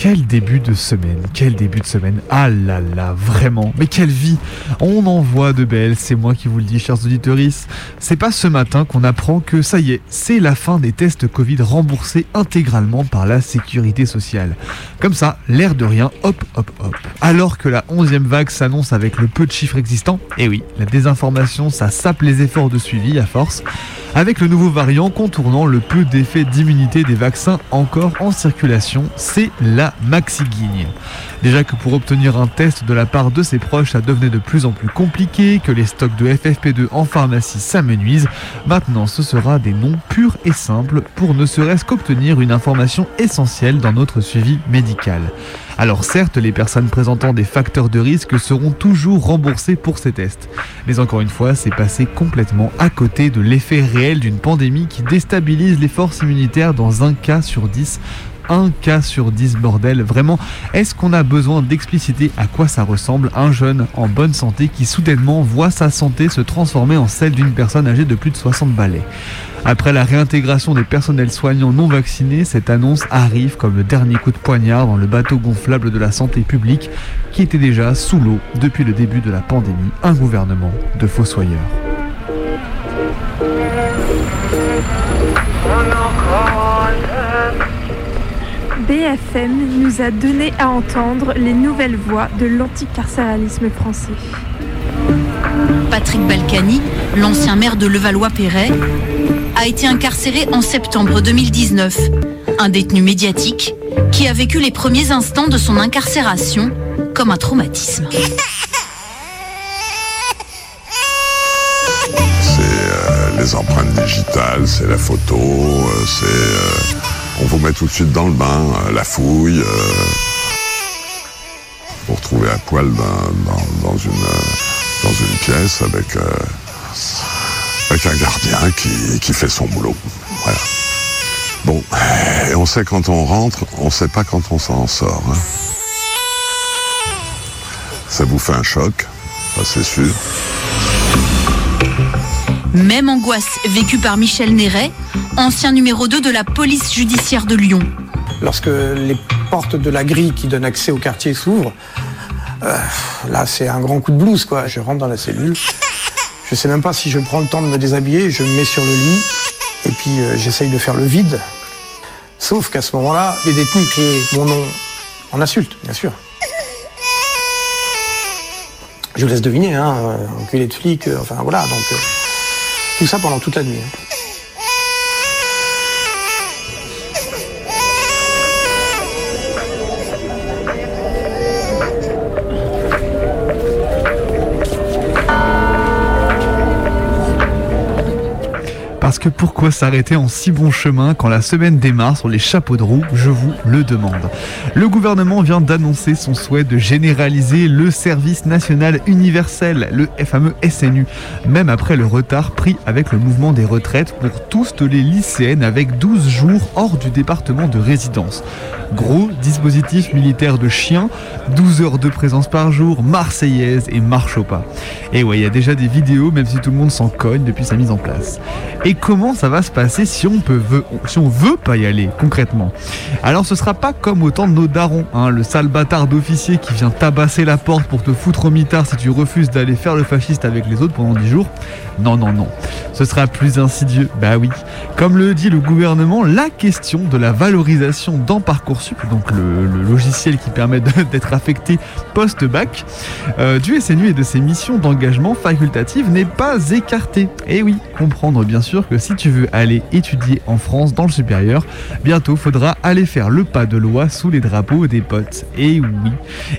Quel début de semaine, quel début de semaine. Ah là là, vraiment. Mais quelle vie. On en voit de belles, c'est moi qui vous le dis, chers auditeurs. C'est pas ce matin qu'on apprend que ça y est, c'est la fin des tests Covid remboursés intégralement par la sécurité sociale. Comme ça, l'air de rien, hop, hop, hop. Alors que la 11e vague s'annonce avec le peu de chiffres existants, et oui, la désinformation, ça sape les efforts de suivi à force, avec le nouveau variant contournant le peu d'effet d'immunité des vaccins encore en circulation, c'est la maxi-guigne. Déjà que pour obtenir un test de la part de ses proches, ça devenait de plus en plus compliqué, que les stocks de FFP2 en pharmacie s'amenuisent, maintenant ce sera des noms purs et simples pour ne serait-ce qu'obtenir une information essentielle dans notre suivi médical. Alors certes, les personnes présentant des facteurs de risque seront toujours remboursées pour ces tests. Mais encore une fois, c'est passé complètement à côté de l'effet réel d'une pandémie qui déstabilise les forces immunitaires dans un cas sur 10 un cas sur 10 bordel. Vraiment, est-ce qu'on a besoin d'expliciter à quoi ça ressemble un jeune en bonne santé qui soudainement voit sa santé se transformer en celle d'une personne âgée de plus de 60 balais? Après la réintégration des personnels soignants non vaccinés, cette annonce arrive comme le dernier coup de poignard dans le bateau gonflable de la santé publique qui était déjà sous l'eau depuis le début de la pandémie, un gouvernement de fossoyeurs. BFM nous a donné à entendre les nouvelles voix de l'anticarcéralisme français. Patrick Balkany, l'ancien maire de Levallois-Perret, a été incarcéré en septembre 2019. Un détenu médiatique qui a vécu les premiers instants de son incarcération comme un traumatisme. C'est euh, les empreintes digitales, c'est la photo, euh, c'est... euh, on vous met tout de suite dans le bain, euh, la fouille. euh, vous retrouvez à poil euh, dans une pièce avec, euh, un gardien qui, fait son boulot. Bon, on sait quand on rentre, on sait pas quand on s'en sort. hein. Ça vous fait un choc, c'est sûr. Même angoisse vécue par Michel Néret, ancien numéro 2 de la police judiciaire de Lyon. Lorsque les portes de la grille qui donnent accès au quartier s'ouvrent, euh, là c'est un grand coup de blues quoi. Je rentre dans la cellule, je sais même pas si je prends le temps de me déshabiller, je me mets sur le lit et puis euh, j'essaye de faire le vide. Sauf qu'à ce moment-là, les détenus crient mon nom en insulte, bien sûr. Je vous laisse deviner, hein, euh, enculé de flic, enfin voilà, donc tout ça pendant toute la nuit. Parce que pourquoi s'arrêter en si bon chemin quand la semaine démarre sur les chapeaux de roue Je vous le demande. Le gouvernement vient d'annoncer son souhait de généraliser le service national universel, le fameux SNU, même après le retard pris avec le mouvement des retraites pour tous les lycéennes avec 12 jours hors du département de résidence. Gros dispositif militaire de chien, 12 heures de présence par jour, marseillaise et marche au pas. Et ouais, il y a déjà des vidéos, même si tout le monde s'en cogne depuis sa mise en place. Comment ça va se passer si on peut veut, si on veut pas y aller concrètement? Alors ce sera pas comme autant de nos darons, hein, le sale bâtard d'officier qui vient tabasser la porte pour te foutre au mitard si tu refuses d'aller faire le fasciste avec les autres pendant 10 jours. Non, non, non. Ce sera plus insidieux. Bah oui. Comme le dit le gouvernement, la question de la valorisation dans Parcoursup, donc le, logiciel qui permet d'être affecté post-bac, euh, du SNU et de ses missions d'engagement facultative n'est pas écartée. Et oui, comprendre bien sûr que si tu veux aller étudier en France dans le supérieur, bientôt faudra aller faire le pas de loi sous les drapeaux des potes. Et oui.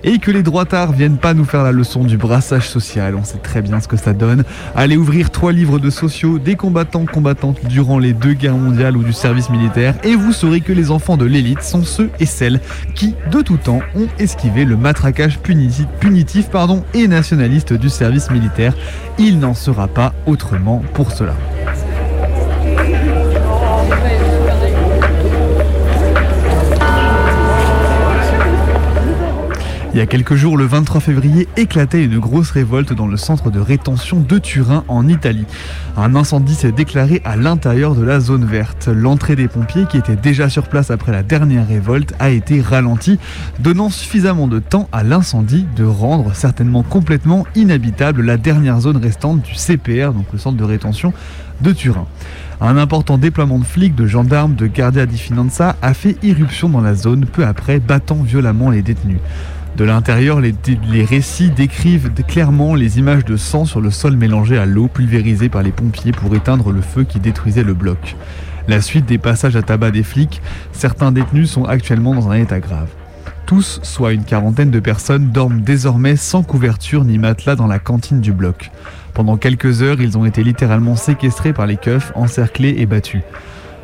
Et que les droitards viennent pas nous faire la leçon du brassage social, on sait très bien ce que ça donne. Aller ouvrir trois livres de sociaux des combattants combattantes durant les deux guerres mondiales ou du service militaire et vous saurez que les enfants de l'élite sont ceux et celles qui, de tout temps, ont esquivé le matraquage punitif, et nationaliste du service militaire. Il n'en sera pas autrement pour cela. Il y a quelques jours, le 23 février, éclatait une grosse révolte dans le centre de rétention de Turin, en Italie. Un incendie s'est déclaré à l'intérieur de la zone verte. L'entrée des pompiers, qui étaient déjà sur place après la dernière révolte, a été ralentie, donnant suffisamment de temps à l'incendie de rendre certainement complètement inhabitable la dernière zone restante du CPR, donc le centre de rétention de Turin. Un important déploiement de flics, de gendarmes, de Guardia di Finanza a fait irruption dans la zone peu après, battant violemment les détenus. De l'intérieur, les, récits décrivent clairement les images de sang sur le sol mélangé à l'eau pulvérisée par les pompiers pour éteindre le feu qui détruisait le bloc. La suite des passages à tabac des flics, certains détenus sont actuellement dans un état grave. Tous, soit une quarantaine de personnes, dorment désormais sans couverture ni matelas dans la cantine du bloc. Pendant quelques heures, ils ont été littéralement séquestrés par les keufs, encerclés et battus.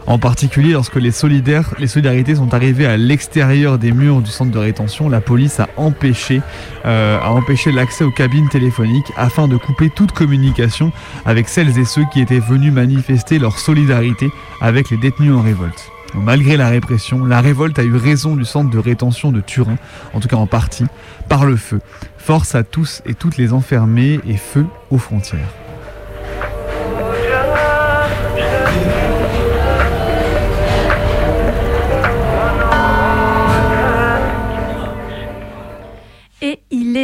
En particulier, lorsque les solidaires, les solidarités sont arrivées à l'extérieur des murs du centre de rétention, la police a empêché, euh, a empêché l'accès aux cabines téléphoniques afin de couper toute communication avec celles et ceux qui étaient venus manifester leur solidarité avec les détenus en révolte. Malgré la répression, la révolte a eu raison du centre de rétention de Turin, en tout cas en partie, par le feu. Force à tous et toutes les enfermés et feu aux frontières.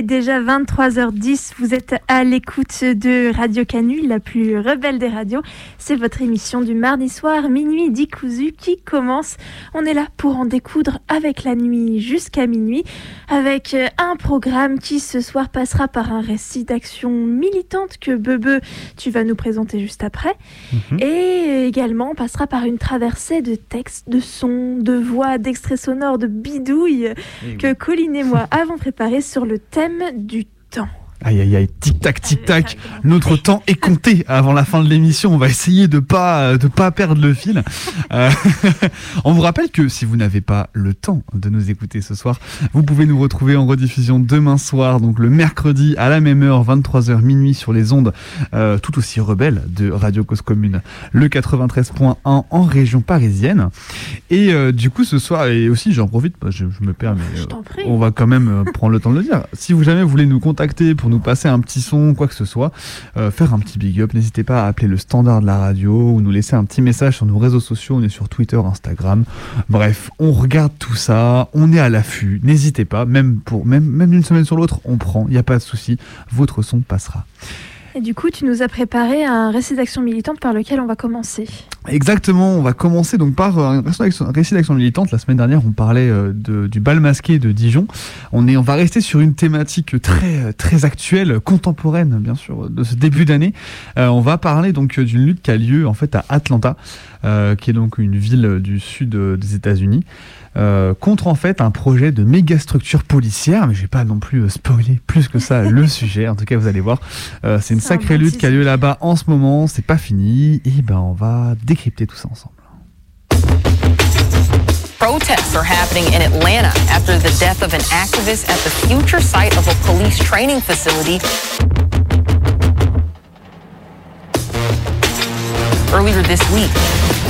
Est déjà 23h10. Vous êtes à l'écoute de Radio Canu, la plus rebelle des radios. C'est votre émission du mardi soir, minuit dit cousu, qui commence. On est là pour en découdre avec la nuit jusqu'à minuit, avec euh, un programme qui ce soir passera par un récit d'action militante que Bebe, tu vas nous présenter juste après. Mhm. Et également passera par une traversée de textes, de sons, de voix, d'extraits sonores, de bidouilles eh que Colline et moi avons préparé sur le thème du temps. Aïe aïe aïe, tic tac tic tac. Notre temps est compté avant la fin de l'émission. On va essayer de pas de pas perdre le fil. Euh, on vous rappelle que si vous n'avez pas le temps de nous écouter ce soir, vous pouvez nous retrouver en rediffusion demain soir, donc le mercredi à la même heure, 23h minuit sur les ondes euh, tout aussi rebelles de Radio Cause Commune, le 93.1 en région parisienne. Et euh, du coup ce soir et aussi j'en profite, je, je me perds mais on va quand même prendre le temps de le dire. Si vous jamais voulez nous contacter pour nous passer un petit son, quoi que ce soit, euh, faire un petit big up, n'hésitez pas à appeler le standard de la radio ou nous laisser un petit message sur nos réseaux sociaux, on est sur Twitter, Instagram. Bref, on regarde tout ça, on est à l'affût, n'hésitez pas, même pour même même d'une semaine sur l'autre, on prend, il n'y a pas de souci, votre son passera. Et du coup, tu nous as préparé un récit d'action militante par lequel on va commencer. Exactement, on va commencer donc par un récit d'action militante. La semaine dernière, on parlait euh, du bal masqué de Dijon. On, va rester sur une thématique très, très actuelle, contemporaine, bien sûr, de ce début d'année. Euh, on va parler donc d'une lutte qui a lieu en fait à Atlanta, euh, qui est donc une ville du sud des États-Unis. Euh, contre en fait un projet de méga structure policière, mais je vais pas non plus euh, spoiler plus que ça le sujet. En tout cas, vous allez voir, euh, c'est une sacrée lutte qui a lieu là-bas en ce moment. C'est pas fini, et ben on va décrypter tout ça ensemble. Protests are happening in Atlanta after the death of an activist at the future site of a police training facility. Earlier this week,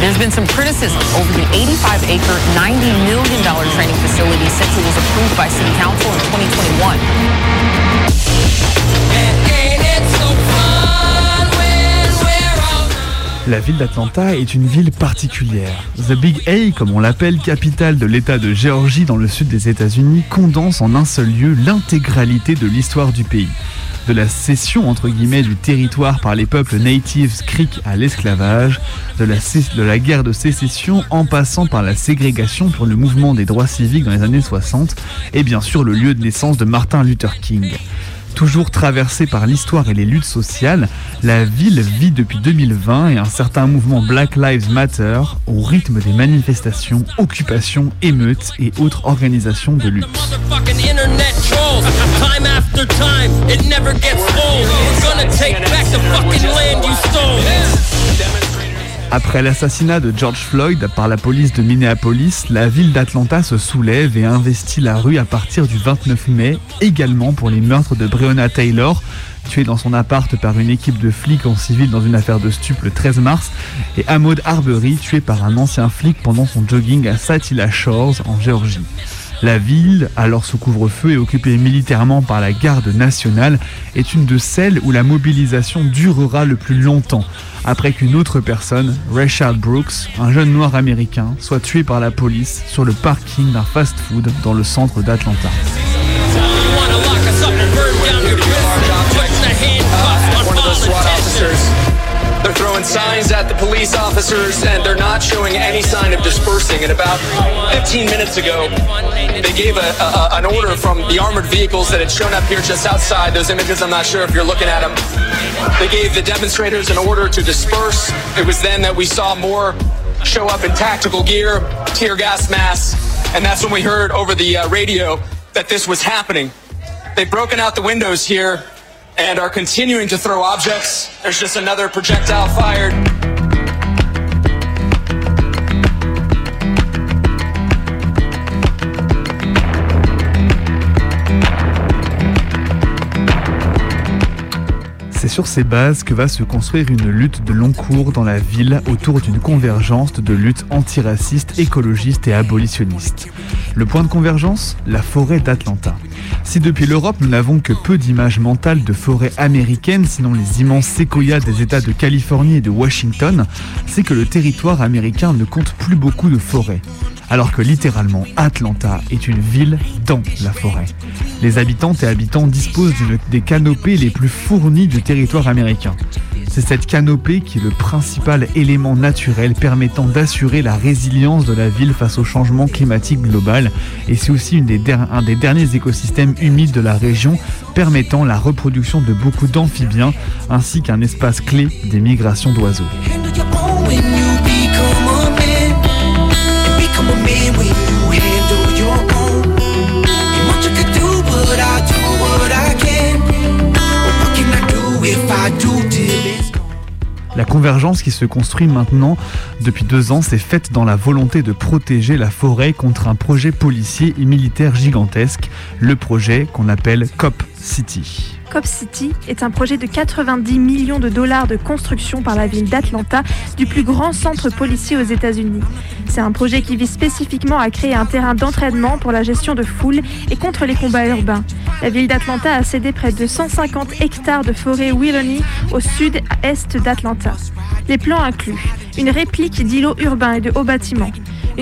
there's been some criticism over the 85 acre, $90 million training facility since it was approved by City Council in 2021. La ville d'Atlanta est une ville particulière. The Big A, comme on l'appelle, capitale de l'État de Géorgie dans le sud des États-Unis, condense en un seul lieu l'intégralité de l'histoire du pays. De la cession du territoire par les peuples natives creek à l'esclavage, de la, de la guerre de sécession en passant par la ségrégation pour le mouvement des droits civiques dans les années 60 et bien sûr le lieu de naissance de Martin Luther King. Toujours traversée par l'histoire et les luttes sociales, la ville vit depuis 2020 et un certain mouvement Black Lives Matter au rythme des manifestations, occupations, émeutes et autres organisations de lutte. Après l'assassinat de George Floyd par la police de Minneapolis, la ville d'Atlanta se soulève et investit la rue à partir du 29 mai, également pour les meurtres de Breonna Taylor, tuée dans son appart par une équipe de flics en civil dans une affaire de stup le 13 mars, et Ahmaud Arbery, tué par un ancien flic pendant son jogging à Satilla Shores en Géorgie. La ville, alors sous couvre-feu et occupée militairement par la garde nationale, est une de celles où la mobilisation durera le plus longtemps, après qu'une autre personne, Rashad Brooks, un jeune noir américain, soit tué par la police sur le parking d'un fast-food dans le centre d'Atlanta. They're throwing signs at the police officers and they're not showing any sign of dispersing. And about 15 minutes ago, they gave a, a, an order from the armored vehicles that had shown up here just outside. Those images, I'm not sure if you're looking at them. They gave the demonstrators an order to disperse. It was then that we saw more show up in tactical gear, tear gas masks, and that's when we heard over the uh, radio that this was happening. They've broken out the windows here and are continuing to throw objects. There's just another projectile fired. C'est sur ces bases que va se construire une lutte de long cours dans la ville autour d'une convergence de luttes antiracistes, écologistes et abolitionnistes. Le point de convergence La forêt d'Atlanta. Si depuis l'Europe nous n'avons que peu d'images mentales de forêts américaines, sinon les immenses séquoias des États de Californie et de Washington, c'est que le territoire américain ne compte plus beaucoup de forêts. Alors que littéralement Atlanta est une ville dans la forêt. Les habitantes et habitants disposent d'une des canopées les plus fournies du territoire américain. C'est cette canopée qui est le principal élément naturel permettant d'assurer la résilience de la ville face au changement climatique global et c'est aussi un des derniers écosystèmes humides de la région permettant la reproduction de beaucoup d'amphibiens ainsi qu'un espace clé des migrations d'oiseaux. La convergence qui se construit maintenant depuis deux ans s'est faite dans la volonté de protéger la forêt contre un projet policier et militaire gigantesque, le projet qu'on appelle COP City. Cop City est un projet de 90 millions de dollars de construction par la ville d'Atlanta du plus grand centre policier aux États-Unis. C'est un projet qui vise spécifiquement à créer un terrain d'entraînement pour la gestion de foules et contre les combats urbains. La ville d'Atlanta a cédé près de 150 hectares de forêt Willoughby au sud-est d'Atlanta. Les plans incluent une réplique d'îlots urbains et de hauts bâtiments,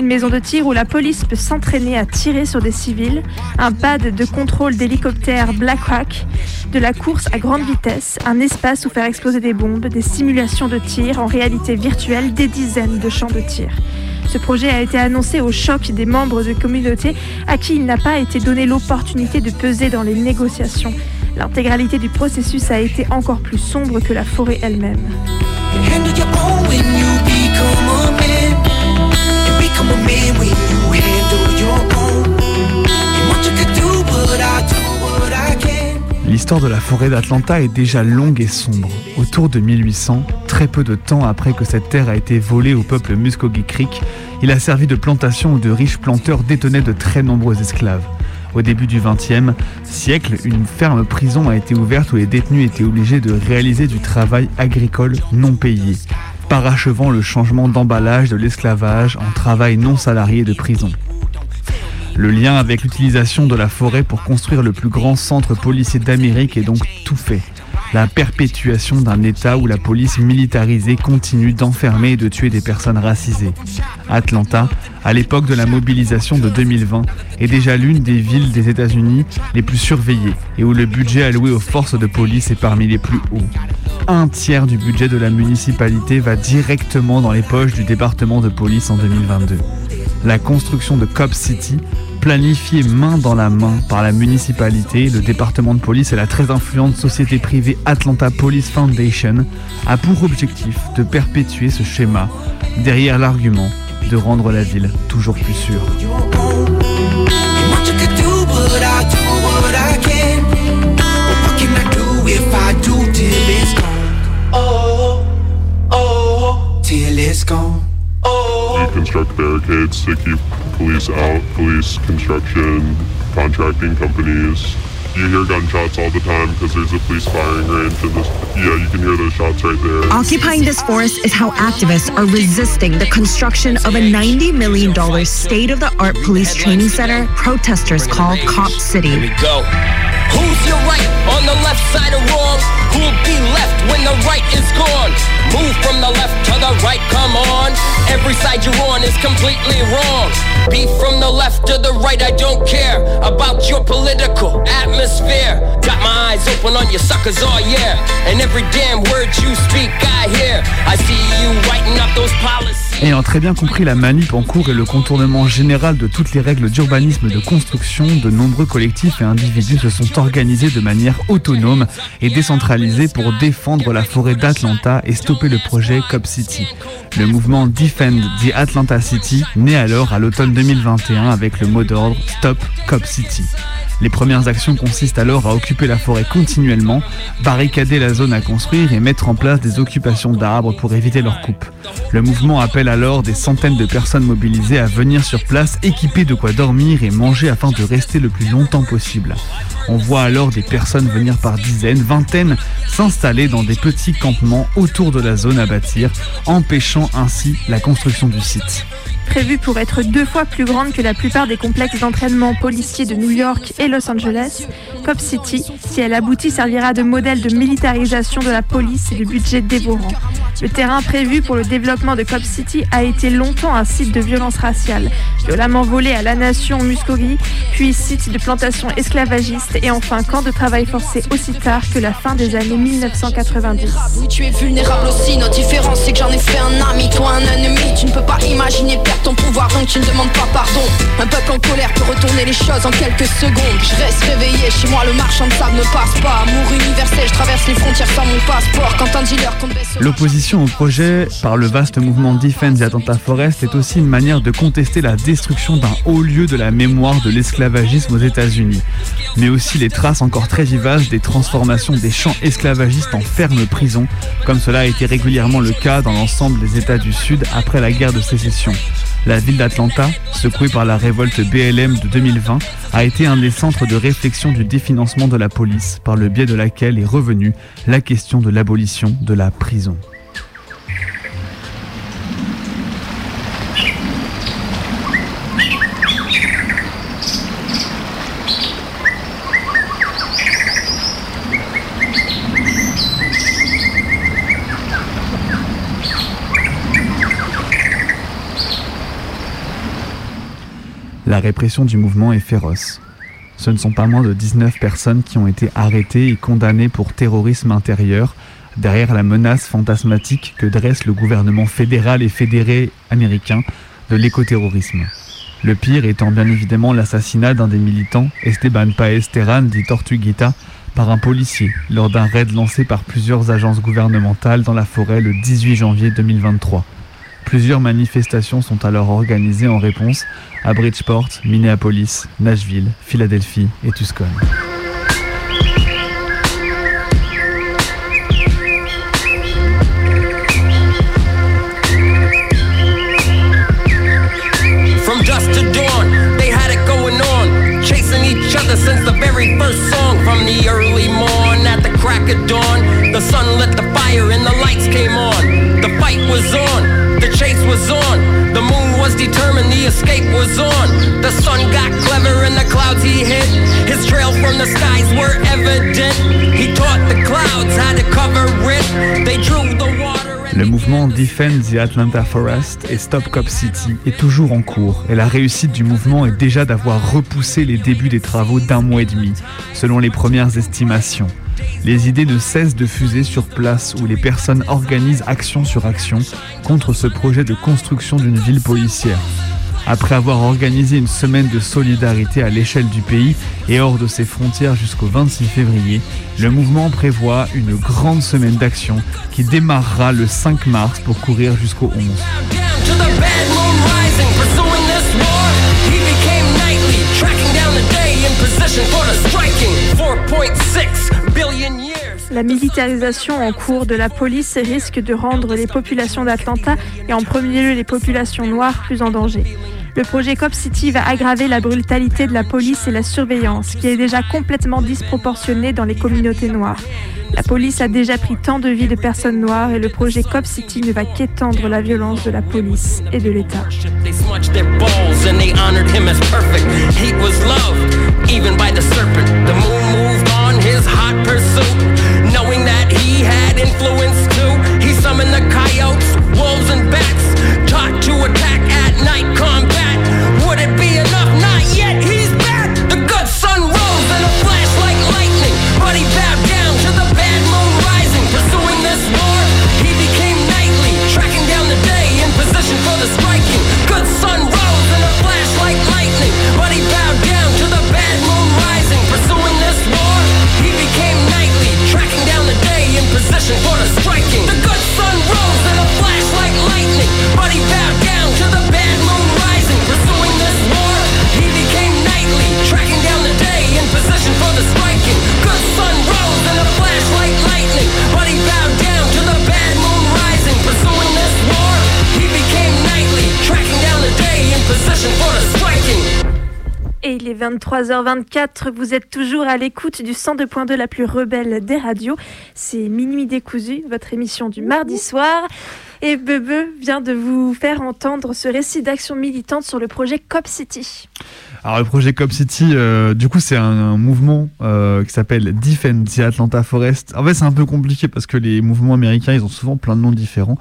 une maison de tir où la police peut s'entraîner à tirer sur des civils, un pad de contrôle d'hélicoptère Blackhawk, de la course à grande vitesse, un espace où faire exploser des bombes, des simulations de tir en réalité virtuelle, des dizaines de champs de tir. Ce projet a été annoncé au choc des membres de communauté à qui il n'a pas été donné l'opportunité de peser dans les négociations. L'intégralité du processus a été encore plus sombre que la forêt elle-même. L'histoire de la forêt d'Atlanta est déjà longue et sombre. Autour de 1800, très peu de temps après que cette terre a été volée au peuple Muscogee Creek, il a servi de plantation où de riches planteurs détenaient de très nombreux esclaves. Au début du XXe siècle, une ferme prison a été ouverte où les détenus étaient obligés de réaliser du travail agricole non payé, parachevant le changement d'emballage de l'esclavage en travail non salarié de prison. Le lien avec l'utilisation de la forêt pour construire le plus grand centre policier d'Amérique est donc tout fait. La perpétuation d'un État où la police militarisée continue d'enfermer et de tuer des personnes racisées. Atlanta, à l'époque de la mobilisation de 2020, est déjà l'une des villes des États-Unis les plus surveillées et où le budget alloué aux forces de police est parmi les plus hauts. Un tiers du budget de la municipalité va directement dans les poches du département de police en 2022. La construction de Cop City, planifiée main dans la main par la municipalité, le département de police et la très influente société privée Atlanta Police Foundation, a pour objectif de perpétuer ce schéma, derrière l'argument de rendre la ville toujours plus sûre. Oh, oh, gone. You construct barricades to keep police out, police construction, contracting companies. You hear gunshots all the time because there's a police firing range and this, yeah, you can hear those shots right there. Occupying this forest is how activists are resisting the construction of a $90 million state of the art police training center protesters call Cop City. We go. Who's your right on the left side of wrong? Who'll be left when the right is gone? Every side you're on is completely wrong. I don't care about your political atmosphere. Got my eyes open on suckers all year. And every damn word you speak, I hear. I see you. Ayant très bien compris la manip en cours et le contournement général de toutes les règles d'urbanisme de construction, de nombreux collectifs et individus se sont organisés de manière autonome et décentralisée pour défendre la forêt d'Atlanta et le projet Cop City. Le mouvement Defend the Atlanta City naît alors à l'automne 2021 avec le mot d'ordre Stop Cop City. Les premières actions consistent alors à occuper la forêt continuellement, barricader la zone à construire et mettre en place des occupations d'arbres pour éviter leur coupe. Le mouvement appelle alors des centaines de personnes mobilisées à venir sur place équipées de quoi dormir et manger afin de rester le plus longtemps possible. On voit alors des personnes venir par dizaines, vingtaines, s'installer dans des petits campements autour de la zone à bâtir, empêchant ainsi la construction du site. Prévue pour être deux fois plus grande que la plupart des complexes d'entraînement policiers de New York et Los Angeles, Cop City, si elle aboutit, servira de modèle de militarisation de la police et de budget dévorant. Le terrain prévu pour le développement de Cop City a été longtemps un site de violence raciale, violemment volé à la nation Muscogee, puis site de plantation esclavagiste et enfin camp de travail forcé aussi tard que la fin des années 1990. Oui, tu es vulnérable aussi. Notre différence, c'est que j'en ai fait un ami, toi un ennemi. Tu ne peux pas imaginer perdre ton pouvoir, donc tu ne demandes pas pardon. Un peuple en colère peut retourner les choses en quelques secondes. Je reste réveillé, chez moi le marchand de sable ne passe pas. Amour universel, je traverse les frontières sans mon passeport. Quand un dealer L'opposition au projet par le vaste mouvement Defense Atlanta Forest est aussi une manière de contester la destruction d'un haut lieu de la mémoire de l'esclavagisme aux États-Unis, mais aussi les traces encore très vivaces des transformations des champs esclavagistes en fermes prisons, comme cela a été régulièrement le cas dans l'ensemble des États du Sud après la guerre de sécession. La ville d'Atlanta, secouée par la révolte BLM de 2020, a été un des centres de réflexion du définancement de la police, par le biais de laquelle est revenue la question de l'abolition de la prison. La répression du mouvement est féroce. Ce ne sont pas moins de 19 personnes qui ont été arrêtées et condamnées pour terrorisme intérieur, derrière la menace fantasmatique que dresse le gouvernement fédéral et fédéré américain de l'écoterrorisme. Le pire étant bien évidemment l'assassinat d'un des militants, Esteban Paez Terran, dit Tortuguita, par un policier lors d'un raid lancé par plusieurs agences gouvernementales dans la forêt le 18 janvier 2023. Plusieurs manifestations sont alors organisées en réponse à Bridgeport, Minneapolis, Nashville, Philadelphie et Tucson. From dusk to dawn, they had it going on. Chasing each other since the very first song. From the early morn at the crack of dawn, the sun lit the fire and the lights came on. The fight was on, the chase was on. The moon was determined, the escape was on. The sun got clever in the clouds he hid. His trail from the skies were evident. He taught the clouds how to cover it. They drew the water. Le mouvement Defend the Atlanta Forest et Stop Cop City est toujours en cours et la réussite du mouvement est déjà d'avoir repoussé les débuts des travaux d'un mois et demi, selon les premières estimations. Les idées ne cessent de fuser sur place où les personnes organisent action sur action contre ce projet de construction d'une ville policière. Après avoir organisé une semaine de solidarité à l'échelle du pays et hors de ses frontières jusqu'au 26 février, le mouvement prévoit une grande semaine d'action qui démarrera le 5 mars pour courir jusqu'au 11. La militarisation en cours de la police risque de rendre les populations d'Atlanta et en premier lieu les populations noires plus en danger. Le projet Cop City va aggraver la brutalité de la police et la surveillance, qui est déjà complètement disproportionnée dans les communautés noires. La police a déjà pris tant de vies de personnes noires et le projet Cop City ne va qu'étendre la violence de la police et de l'État. Influence too. He summoned the coyotes, wolves, and bats, 23h24, vous êtes toujours à l'écoute du 102.2 la plus rebelle des radios. C'est Minuit décousu, votre émission du mardi soir. Et Bebe vient de vous faire entendre ce récit d'action militante sur le projet Cop City. Alors le projet Cop City, euh, du coup c'est un, un mouvement euh, qui s'appelle Defend the Atlanta Forest. En fait c'est un peu compliqué parce que les mouvements américains ils ont souvent plein de noms différents.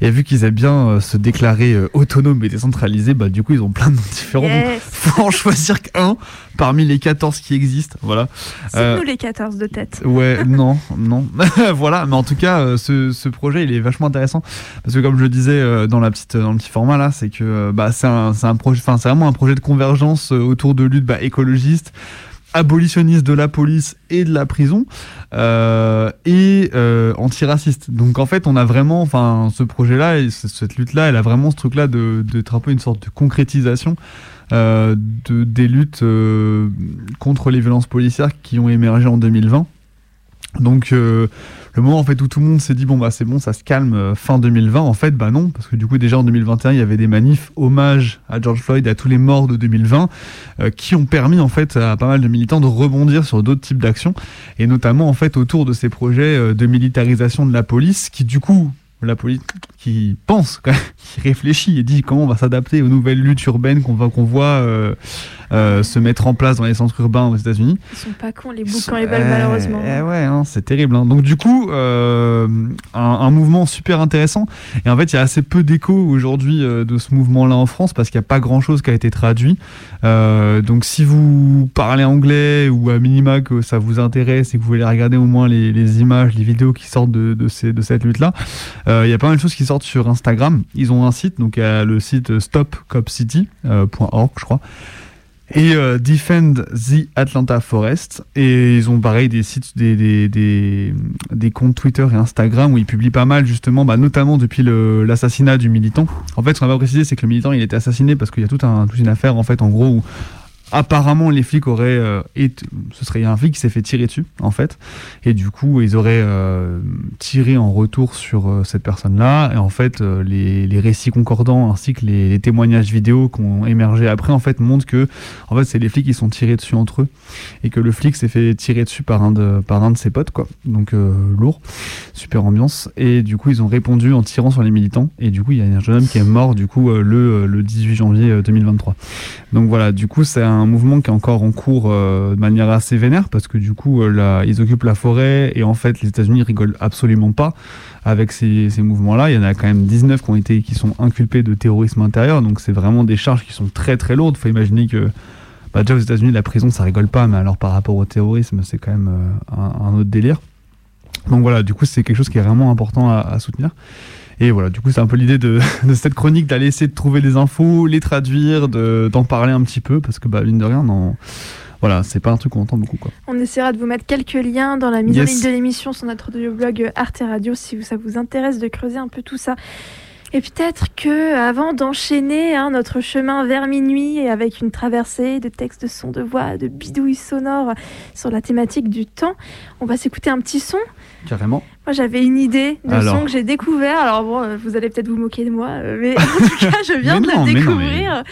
Et vu qu'ils aiment bien euh, se déclarer euh, autonomes et décentralisés, bah du coup ils ont plein de noms différents. Yes. Donc faut en choisir qu'un parmi les 14 qui existent. Voilà. C'est Euh, nous les 14 de tête. Ouais, non, non. voilà, mais en tout cas, euh, ce, ce projet, il est vachement intéressant parce que comme je le disais euh, dans la petite, dans le petit format là, c'est que euh, bah c'est un, un projet, enfin c'est vraiment un projet de convergence euh, autour de luttes bah, écologistes abolitionniste de la police et de la prison euh, et euh, antiraciste. Donc en fait, on a vraiment, enfin, ce projet-là et cette lutte-là, elle a vraiment ce truc-là de d'être un peu une sorte de concrétisation euh, de des luttes euh, contre les violences policières qui ont émergé en 2020. Donc euh, le moment en fait où tout le monde s'est dit bon bah c'est bon ça se calme euh, fin 2020 en fait bah non parce que du coup déjà en 2021 il y avait des manifs hommage à George Floyd à tous les morts de 2020 euh, qui ont permis en fait à pas mal de militants de rebondir sur d'autres types d'actions et notamment en fait autour de ces projets euh, de militarisation de la police qui du coup la police qui pense, qui réfléchit et dit comment on va s'adapter aux nouvelles luttes urbaines qu'on voit euh, se mettre en place dans les centres urbains aux États-Unis. Ils sont pas cons, les quand ils veulent, malheureusement. Eh ouais, hein, c'est terrible. hein. Donc du coup, euh, un, un mouvement super intéressant. Et en fait, il y a assez peu d'écho aujourd'hui euh, de ce mouvement-là en France parce qu'il n'y a pas grand-chose qui a été traduit. Donc si vous parlez anglais ou à minima que ça vous intéresse et que vous voulez regarder au moins les, les images, les vidéos qui sortent de, de, ces, de cette lutte-là, il y a pas mal de choses qui sortent sur Instagram. Ils ont un site, donc il y a le site stopcopcity.org, je crois. Et euh, Defend the Atlanta Forest. Et ils ont pareil des sites, des, des, des, des comptes Twitter et Instagram où ils publient pas mal justement, bah, notamment depuis l'assassinat du militant. En fait, ce qu'on va préciser, c'est que le militant il été assassiné parce qu'il y a tout un, toute une affaire en fait, en gros, où apparemment les flics auraient euh, été- ce serait un flic qui s'est fait tirer dessus en fait. Et du coup ils auraient euh, tiré en retour sur euh, cette personne là et en fait euh, les, récits concordants ainsi que les, témoignages vidéo qui ont émergé après en fait montrent que en fait c'est les flics qui sont tirés dessus entre eux. Et que le flic s'est fait tirer dessus par un de par un de ses potes quoi. Donc lourd. Super ambiance. Et du coup ils ont répondu en tirant sur les militants. Et du coup il y a un jeune homme qui est mort du coup le, le 18 janvier euh, 2023 donc voilà, du coup, c'est un mouvement qui est encore en cours euh, de manière assez vénère parce que du coup, euh, là, ils occupent la forêt et en fait, les États-Unis rigolent absolument pas avec ces, mouvements-là. Il y en a quand même 19 qui ont été, qui sont inculpés de terrorisme intérieur, donc c'est vraiment des charges qui sont très très lourdes. Faut imaginer que bah, déjà aux États-Unis, la prison, ça rigole pas, mais alors par rapport au terrorisme, c'est quand même euh, un, un autre délire. Donc voilà, du coup, c'est quelque chose qui est vraiment important à soutenir. Et voilà, du coup, c'est un peu l'idée de, de cette chronique d'aller essayer de trouver des infos, les traduire, de- d'en parler un petit peu, parce que, bah, mine de rien, non, voilà, c'est pas un truc qu'on entend beaucoup, quoi. On essaiera de vous mettre quelques liens dans la mise en ligne de l'émission sur notre blog Arte Radio si ça vous intéresse de creuser un peu tout ça. Et peut-être que avant d'enchaîner hein, notre chemin vers minuit et avec une traversée de textes, de sons, de voix, de bidouilles sonores sur la thématique du temps, on va s'écouter un petit son. Carrément. Moi, j'avais une idée de Alors. son que j'ai découvert. Alors bon, euh, vous allez peut-être vous moquer de moi, euh, mais en tout cas, je viens de non, le mais non, mais- découvrir.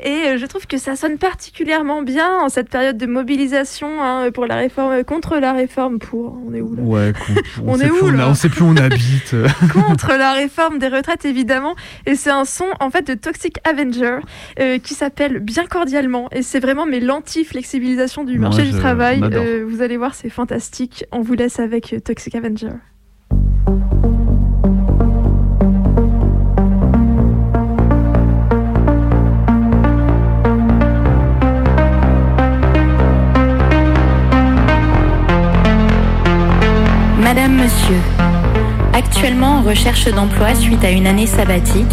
Et euh, je trouve que ça sonne particulièrement bien en cette période de mobilisation hein, pour la réforme, contre la réforme pour. On est où là Ouais, on, On est où, là on sait plus où on habite. contre la réforme des retraites évidemment et c'est un son en fait de Toxic Avenger euh, qui s'appelle bien cordialement et c'est vraiment mais l'anti-flexibilisation du marché du travail. Euh, vous allez voir c'est fantastique on vous laisse avec Toxic Avenger Madame, Monsieur, actuellement en recherche d'emploi suite à une année sabbatique,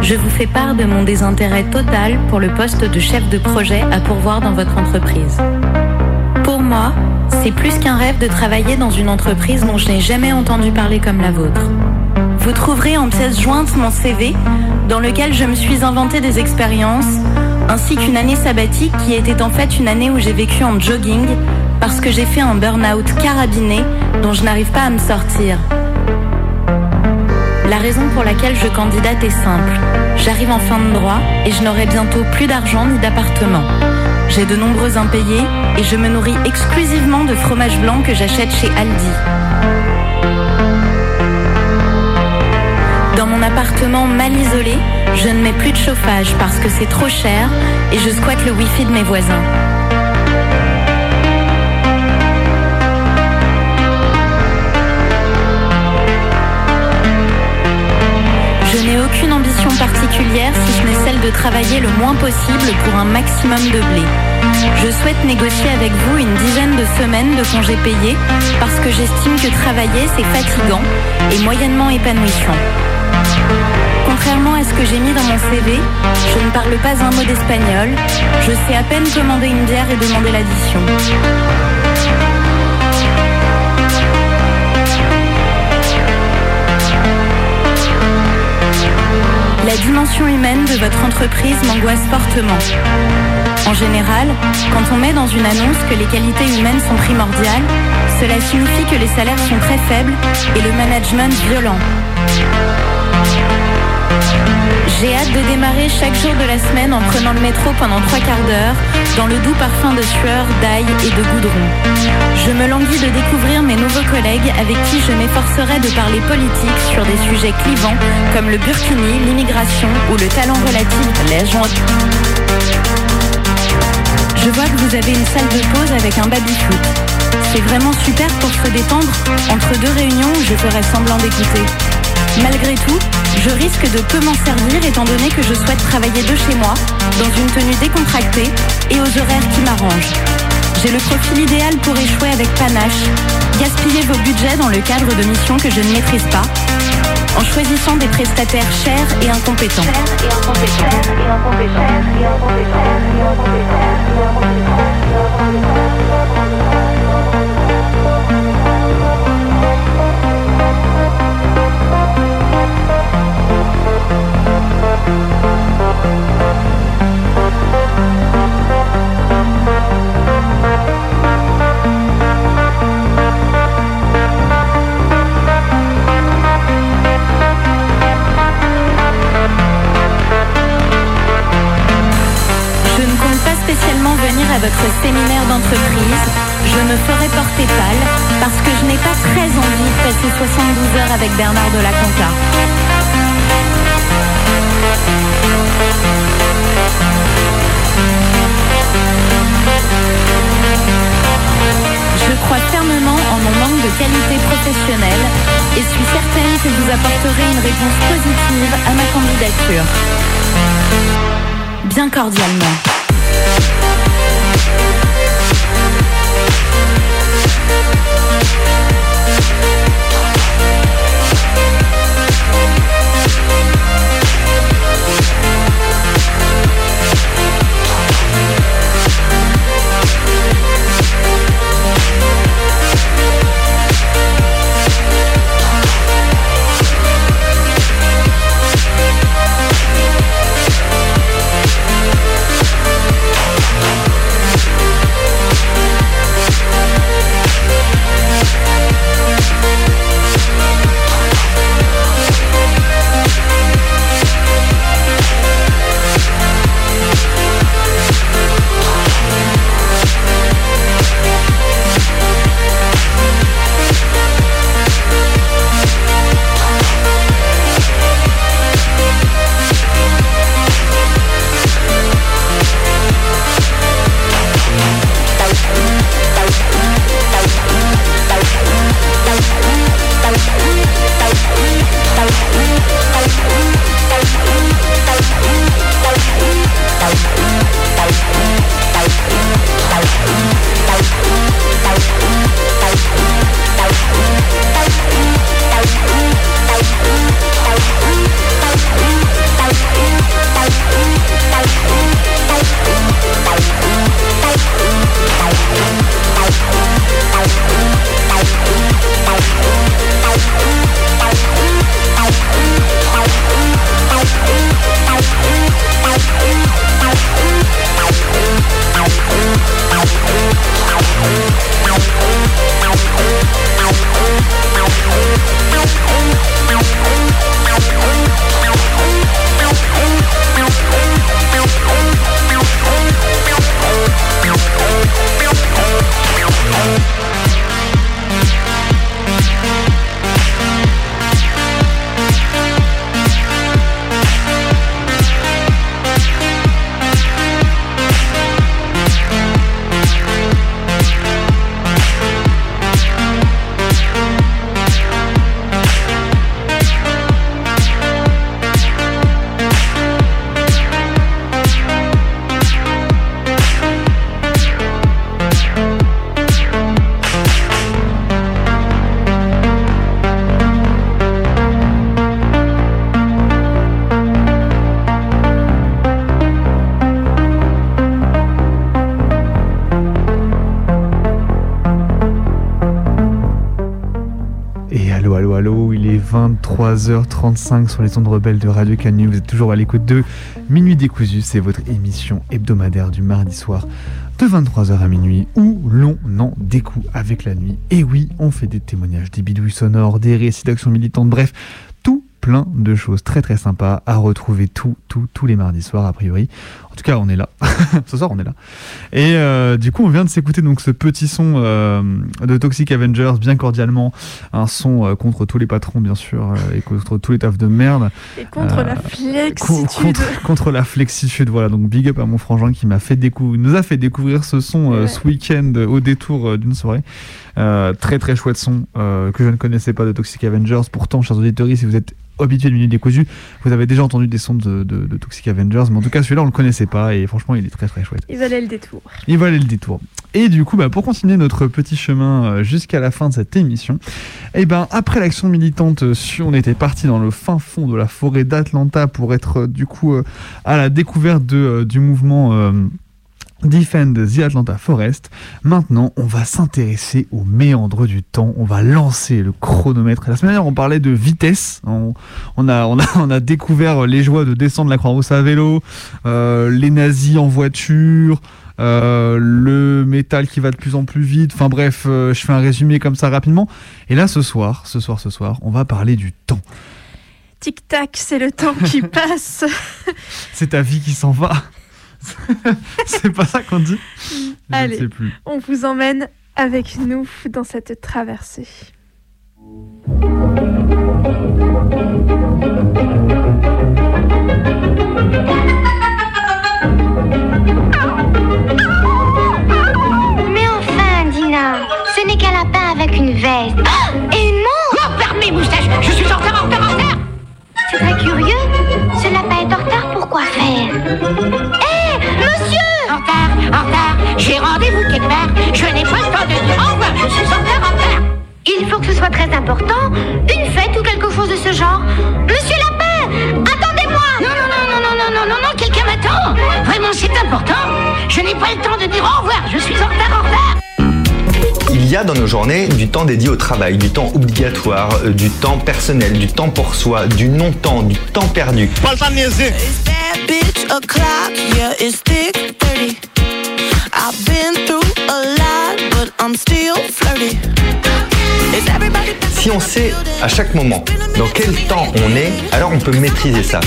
je vous fais part de mon désintérêt total pour le poste de chef de projet à pourvoir dans votre entreprise. Pour moi, c'est plus qu'un rêve de travailler dans une entreprise dont je n'ai jamais entendu parler comme la vôtre. Vous trouverez en pièce jointe mon CV dans lequel je me suis inventé des expériences, ainsi qu'une année sabbatique qui était en fait une année où j'ai vécu en jogging parce que j'ai fait un burn-out carabiné dont je n'arrive pas à me sortir. La raison pour laquelle je candidate est simple. J'arrive en fin de droit et je n'aurai bientôt plus d'argent ni d'appartement. J'ai de nombreux impayés et je me nourris exclusivement de fromage blanc que j'achète chez Aldi. Dans mon appartement mal isolé, je ne mets plus de chauffage parce que c'est trop cher et je squatte le wifi de mes voisins. Particulière si ce n'est celle de travailler le moins possible pour un maximum de blé. Je souhaite négocier avec vous une dizaine de semaines de congés payés parce que j'estime que travailler c'est fatigant et moyennement épanouissant. Contrairement à ce que j'ai mis dans mon CV, je ne parle pas un mot d'espagnol, je sais à peine commander une bière et demander l'addition. La dimension humaine de votre entreprise m'angoisse fortement. En général, quand on met dans une annonce que les qualités humaines sont primordiales, cela signifie que les salaires sont très faibles et le management violent. J'ai hâte de démarrer chaque jour de la semaine en prenant le métro pendant trois quarts d'heure, dans le doux parfum de sueur, d'ail et de goudron. Je me languis de découvrir mes nouveaux collègues avec qui je m'efforcerai de parler politique sur des sujets clivants comme le burkini, l'immigration ou le talent relatif la jointe. Je vois que vous avez une salle de pause avec un baby-foot. C'est vraiment super pour se détendre entre deux réunions je ferai semblant d'écouter. Malgré tout, je risque de peu m'en servir étant donné que je souhaite travailler de chez moi, dans une tenue décontractée et aux horaires qui m'arrangent. J'ai le profil idéal pour échouer avec panache, gaspiller vos budgets dans le cadre de missions que je ne maîtrise pas, en choisissant des prestataires chers et incompétents. Venir à votre séminaire d'entreprise. Je me ferai porter pâle parce que je n'ai pas très envie de passer 72 heures avec Bernard de la Conta. Je crois fermement en mon manque de qualité professionnelle et suis certaine que vous apporterez une réponse positive à ma candidature. Bien cordialement. 23h35 sur les ondes rebelles de Radio Canu. Vous êtes toujours à l'écoute de Minuit décousu, c'est votre émission hebdomadaire du mardi soir de 23h à minuit où l'on en découle avec la nuit. Et oui, on fait des témoignages, des bidouilles sonores, des récits d'actions militantes, bref, tout plein de choses très très sympas à retrouver tout, tout, tous les mardis soirs a priori. En tout cas, on est là. ce soir, on est là. Et euh, du coup, on vient de s'écouter donc ce petit son euh, de Toxic Avengers, bien cordialement, un son euh, contre tous les patrons, bien sûr, et contre tous les tafs de merde. Et contre la flexitude. contre, contre la flexitude, voilà. Donc big up à mon frangin qui m'a fait découvrir, nous a fait découvrir ce son Ouais. ce week-end au détour d'une soirée. Très très chouette son que je ne connaissais pas de Toxic Avengers. Pourtant, chers auditeurs, si vous êtes habitués de Minute Décousu, vous avez déjà entendu des sons de, de, de Toxic Avengers, mais en tout cas celui-là on le connaissait pas et franchement il est très très chouette. Il valait le détour. Il valait le détour. Et du coup, bah, pour continuer notre petit chemin euh, jusqu'à la fin de cette émission, et ben après l'action militante, euh, su- on était parti dans le fin fond de la forêt d'Atlanta pour être euh, du coup à la découverte de, du mouvement. Defend the Atlanta Forest. Maintenant, on va s'intéresser aux méandres du temps. On va lancer le chronomètre. La semaine dernière, on parlait de vitesse. On, on a, on, a, on a découvert les joies de descendre la Croix-Rousse à vélo, euh, les nazis en voiture, euh, le métal qui va de plus en plus vite. Enfin bref, euh, je fais un résumé comme ça rapidement. Et là, ce soir, ce soir, ce soir, on va parler du temps. Tic-tac, c'est le temps qui passe. C'est ta vie qui s'en va. C'est pas ça qu'on dit Je ne Allez, sais plus. on vous emmène avec nous dans cette traversée. Mais enfin, Dina, ce n'est qu'un lapin avec une veste. Ah Et une montre Ferme mes moustaches Je suis en retard, en retard, en retard C'est très curieux. Ce lapin est en retard, pourquoi faire? Hé, monsieur En retard, en retard J'ai rendez-vous quelque part. Je n'ai pas le temps de dire au revoir Je suis en retard, en retard Il faut que ce soit très important. Une fête ou quelque chose de ce genre. Monsieur Lapin, attendez-moi. Non, non, non, non, non, non, non, non, non, quelqu'un m'attend. Vraiment, c'est important. Je n'ai pas le temps de dire au revoir Je suis en retard, en retard Il y a dans nos journées du temps dédié au travail, du temps obligatoire, euh, du temps personnel, du temps pour soi, du non-temps, du temps perdu. Pas le temps de niaiser. Bad bitch o'clock, yeah, it's thick 30. I've been through a lot, but I'm still flirty. Is everybody Si on sait à chaque moment dans quel temps on est, alors on peut maîtriser ça.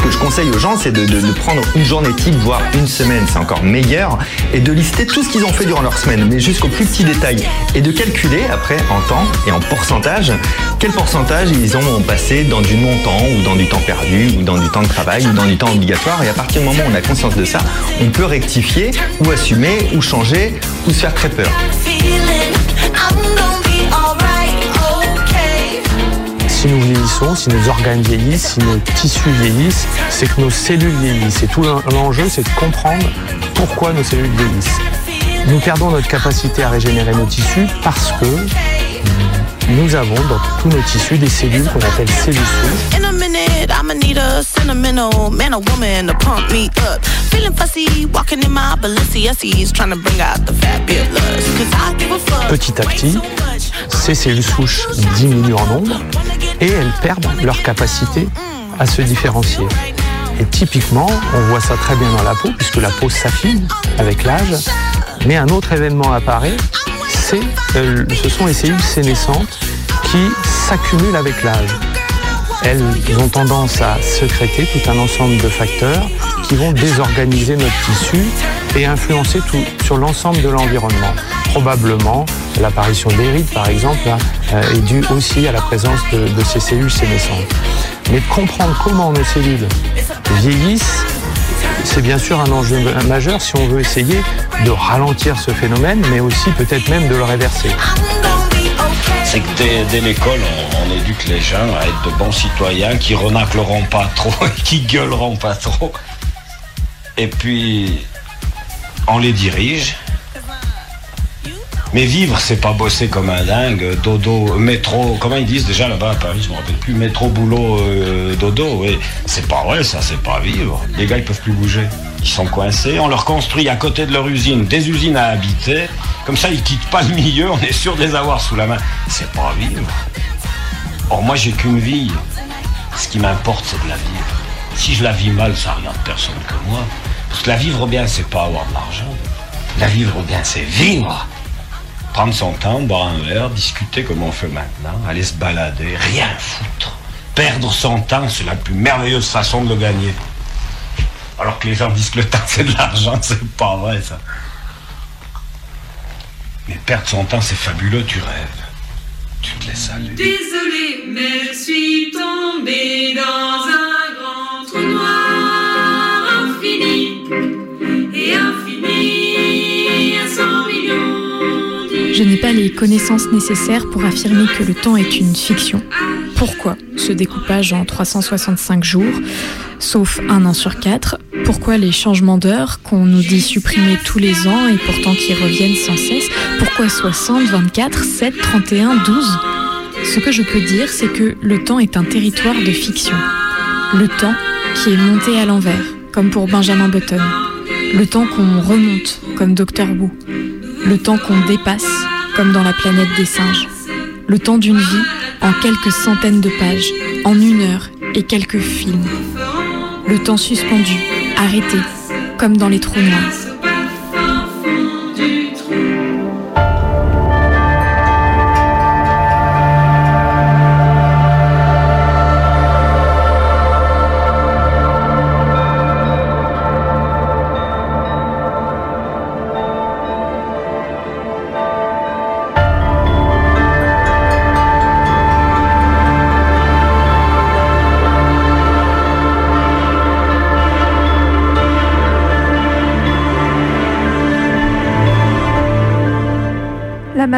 Ce que je conseille aux gens, c'est de, de- prendre une journée type, voire une semaine, c'est encore meilleur, et de lister tout ce qu'ils ont fait durant leur semaine, mais jusqu'au plus petit détail, et de calculer après en temps et en pourcentage quel pourcentage ils ont passé dans du non-temps ou dans du temps perdu ou dans du temps de travail ou dans du temps obligatoire. Et à partir du moment où on a conscience de ça, on peut rectifier ou assumer ou changer ou se faire très peur. Si nos organes vieillissent, si nos tissus vieillissent, c'est que nos cellules vieillissent. Et tout l'en- l'enjeu, c'est de comprendre pourquoi nos cellules vieillissent. Nous perdons notre capacité à régénérer nos tissus parce que nous avons dans tous nos tissus des cellules qu'on appelle cellules souches. In a minute, I'ma need a sentimental man or woman to pump me up. Feeling fussy, walking in my Balenciennes, trying to bring out the fabulous. Cause I give a fuck. Petit à petit, ces cellules souches diminuent en nombre et elles perdent leur capacité à se différencier. Et typiquement, on voit ça très bien dans la peau, puisque la peau s'affine avec l'âge. Mais un autre événement apparaît, c'est, euh, ce sont les cellules sénescentes qui s'accumulent avec l'âge. Elles ont tendance à sécréter tout un ensemble de facteurs qui vont désorganiser notre tissu et influencer tout sur l'ensemble de l'environnement. Probablement, l'apparition des rides, par exemple, hein, euh, est due aussi à la présence de, de ces cellules sénescentes. Mais comprendre comment nos cellules vieillissent, c'est bien sûr un enjeu majeur si on veut essayer de ralentir ce phénomène, mais aussi peut-être même de le réverser. C'est que dès, l'école, on, on éduque les gens à être de bons citoyens qui renacleront pas trop et qui gueuleront pas trop. Et puis, on les dirige. Mais vivre, c'est pas bosser comme un dingue, dodo, métro, comment ils disent déjà là-bas à Paris, je me rappelle plus, métro, boulot, euh, dodo, oui. C'est pas vrai, ça, c'est pas vivre. Les gars, ils peuvent plus bouger. Ils sont coincés, on leur construit à côté de leur usine des usines à habiter. Comme ça, ils quittent pas le milieu, on est sûr de les avoir sous la main. C'est pas vivre. Or, moi, j'ai qu'une vie. Ce qui m'importe, c'est de la vivre. Si je la vis mal, ça regarde personne que moi. Parce que la vivre bien, c'est pas avoir de l'argent. La vivre bien, c'est vivre. Prendre son temps, boire un verre, discuter comme on fait maintenant, aller se balader, rien foutre. Perdre son temps, c'est la plus merveilleuse façon de le gagner. Alors que les gens disent que le temps c'est de l'argent, c'est pas vrai ça. Mais perdre son temps, c'est fabuleux, tu rêves. Tu te laisses aller. Désolé, mais je suis tombée dans un Je n'ai pas les connaissances nécessaires pour affirmer que le temps est une fiction. pourquoi ce découpage en 365 jours, sauf un an sur quatre? Pourquoi les changements d'heure qu'on nous dit supprimer tous les ans et pourtant qui reviennent sans cesse? Pourquoi 60, 24, 7, 31, 12 Ce que je peux dire, c'est que le temps est un territoire de fiction. Le temps qui est monté à l'envers, comme pour Benjamin Button. Le temps qu'on remonte, comme Docteur Who. Le temps qu'on dépasse, comme dans la planète des singes. Le temps d'une vie en quelques centaines de pages, en une heure et quelques films. Le temps suspendu, arrêté, comme dans les trous noirs.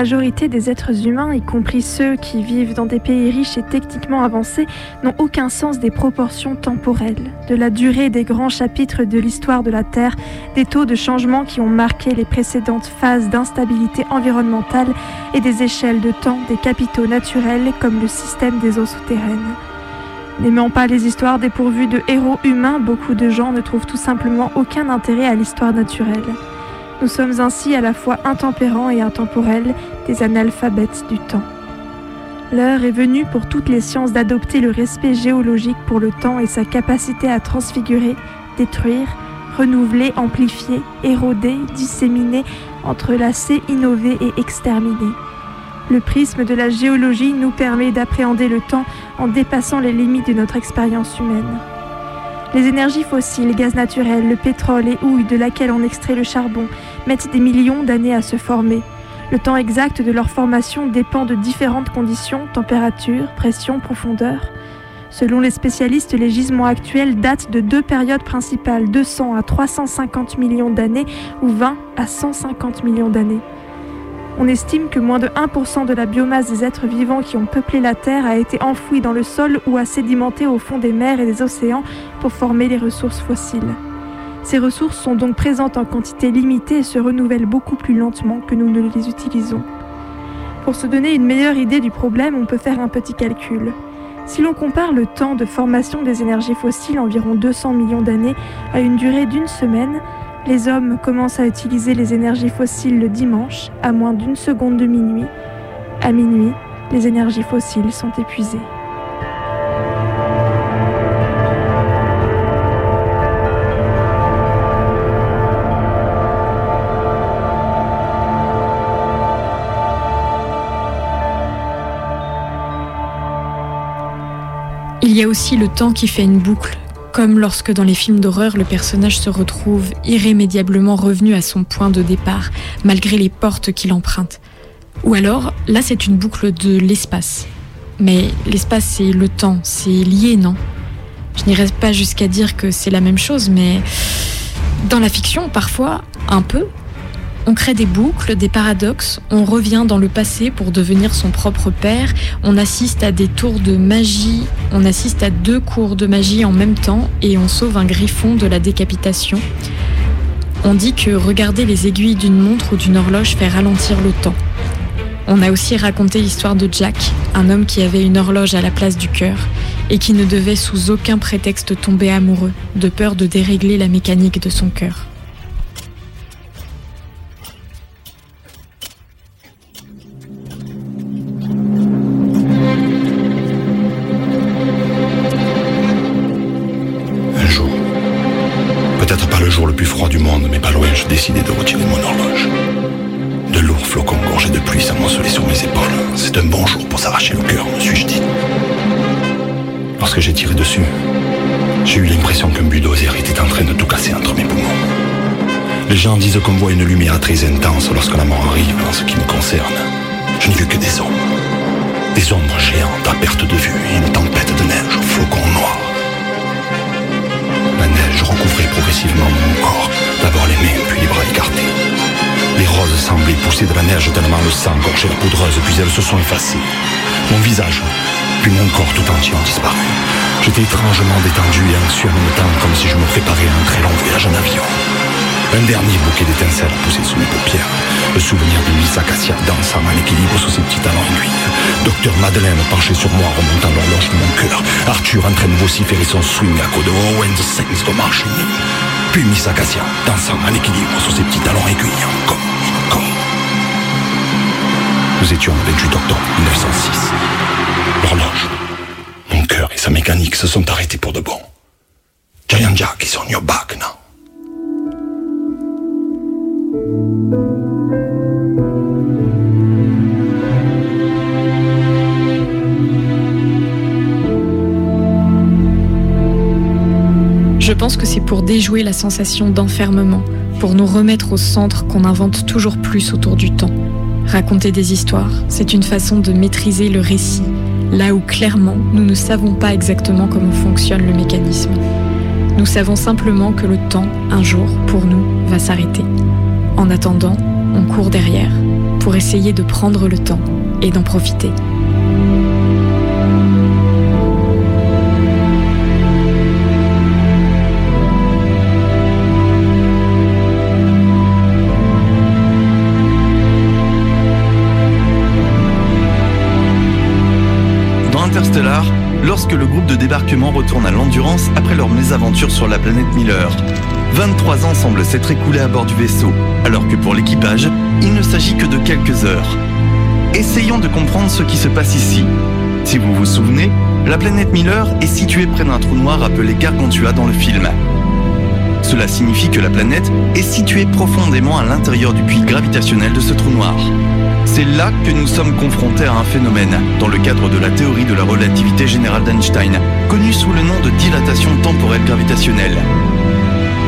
Majorité des êtres humains, y compris ceux qui vivent dans des pays riches et techniquement avancés, n'ont aucun sens des proportions temporelles, de la durée des grands chapitres de l'histoire de la Terre, des taux de changement qui ont marqué les précédentes phases d'instabilité environnementale et des échelles de temps des capitaux naturels comme le système des eaux souterraines. N'aimant pas les histoires dépourvues de héros humains, beaucoup de gens ne trouvent tout simplement aucun intérêt à l'histoire naturelle. Nous sommes ainsi à la fois intempérants et intemporels, des analphabètes du temps. L'heure est venue pour toutes les sciences d'adopter le respect géologique pour le temps et sa capacité à transfigurer, détruire, renouveler, amplifier, éroder, disséminer, entrelacer, innover et exterminer. Le prisme de la géologie nous permet d'appréhender le temps en dépassant les limites de notre expérience humaine. Les énergies fossiles, gaz naturel, le pétrole et houille de laquelle on extrait le charbon mettent des millions d'années à se former. Le temps exact de leur formation dépend de différentes conditions, température, pression, profondeur. Selon les spécialistes, les gisements actuels datent de deux périodes principales, 200 à 350 millions d'années ou 20 à 150 millions d'années. On estime que moins de 1% de la biomasse des êtres vivants qui ont peuplé la Terre a été enfouie dans le sol ou a sédimenté au fond des mers et des océans pour former les ressources fossiles. Ces ressources sont donc présentes en quantité limitée et se renouvellent beaucoup plus lentement que nous ne les utilisons. Pour se donner une meilleure idée du problème, on peut faire un petit calcul. Si l'on compare le temps de formation des énergies fossiles, environ 200 millions d'années, à une durée d'une semaine, les hommes commencent à utiliser les énergies fossiles le dimanche, à moins d'une seconde de minuit. À minuit, les énergies fossiles sont épuisées. Il y a aussi le temps qui fait une boucle, comme lorsque dans les films d'horreur le personnage se retrouve irrémédiablement revenu à son point de départ, malgré les portes qu'il emprunte. Ou alors, là c'est une boucle de l'espace. Mais l'espace c'est le temps, c'est lié, non? Je n'irai pas jusqu'à dire que c'est la même chose, mais dans la fiction, parfois, un peu, on crée des boucles, des paradoxes, on revient dans le passé pour devenir son propre père, on assiste à des tours de magie, on assiste à deux cours de magie en même temps et on sauve un griffon de la décapitation. On dit que regarder les aiguilles d'une montre ou d'une horloge fait ralentir le temps. On a aussi raconté l'histoire de Jack, un homme qui avait une horloge à la place du cœur et qui ne devait sous aucun prétexte tomber amoureux, de peur de dérégler la mécanique de son cœur. J'ai tiré dessus, j'ai eu l'impression qu'un bulldozer était en train de tout casser entre mes poumons. Les gens disent qu'on voit une lumière très intense lorsque la mort arrive en ce qui me concerne. Je n'ai vu que des ombres. Des ombres géantes à perte de vue et une tempête de neige aux flocons noirs. La neige recouvrait progressivement mon corps, d'abord les mains puis les bras écartés. Les roses semblaient pousser de la neige tellement le sang gorgeait la poudreuse, puis elles se sont effacées. Mon visage Puis mon corps tout entier en disparu. J'étais étrangement détendu et anxieux en même temps, comme si je me préparais à un très long voyage en avion. Un dernier bouquet d'étincelles a poussé sous mes paupières. Le souvenir de Miss Acacia dansant à l'équilibre sous ses petits talons aiguilles. Docteur Madeleine penché sur moi remontant l'horloge de mon cœur. Arthur en train de vociférer son swing à côte de the Saints go marching. Puis Miss Acacia dansant à l'équilibre sous ses petits talons aiguilles. Encore, encore. Nous étions le 28 octobre 1906. L'horloge, mon cœur et sa mécanique se sont arrêtés pour de bon. Giant Jack is on your back now. Je pense que c'est pour déjouer la sensation d'enfermement, pour nous remettre au centre qu'on invente toujours plus autour du temps. Raconter des histoires, c'est une façon de maîtriser le récit, là où clairement nous ne savons pas exactement comment fonctionne le mécanisme. Nous savons simplement que le temps, un jour, pour nous, va s'arrêter. En attendant, on court derrière, pour essayer de prendre le temps et d'en profiter. Lorsque le groupe de débarquement retourne à l'Endurance après leur mésaventure sur la planète Miller, 23 ans semblent s'être écoulés à bord du vaisseau, alors que pour l'équipage, il ne s'agit que de quelques heures. Essayons de comprendre ce qui se passe ici. Si vous vous souvenez, la planète Miller est située près d'un trou noir appelé Gargantua dans le film. Cela signifie que la planète est située profondément à l'intérieur du puits gravitationnel de ce trou noir. C'est là que nous sommes confrontés à un phénomène, dans le cadre de la théorie de la relativité générale d'Einstein, connue sous le nom de dilatation temporelle gravitationnelle.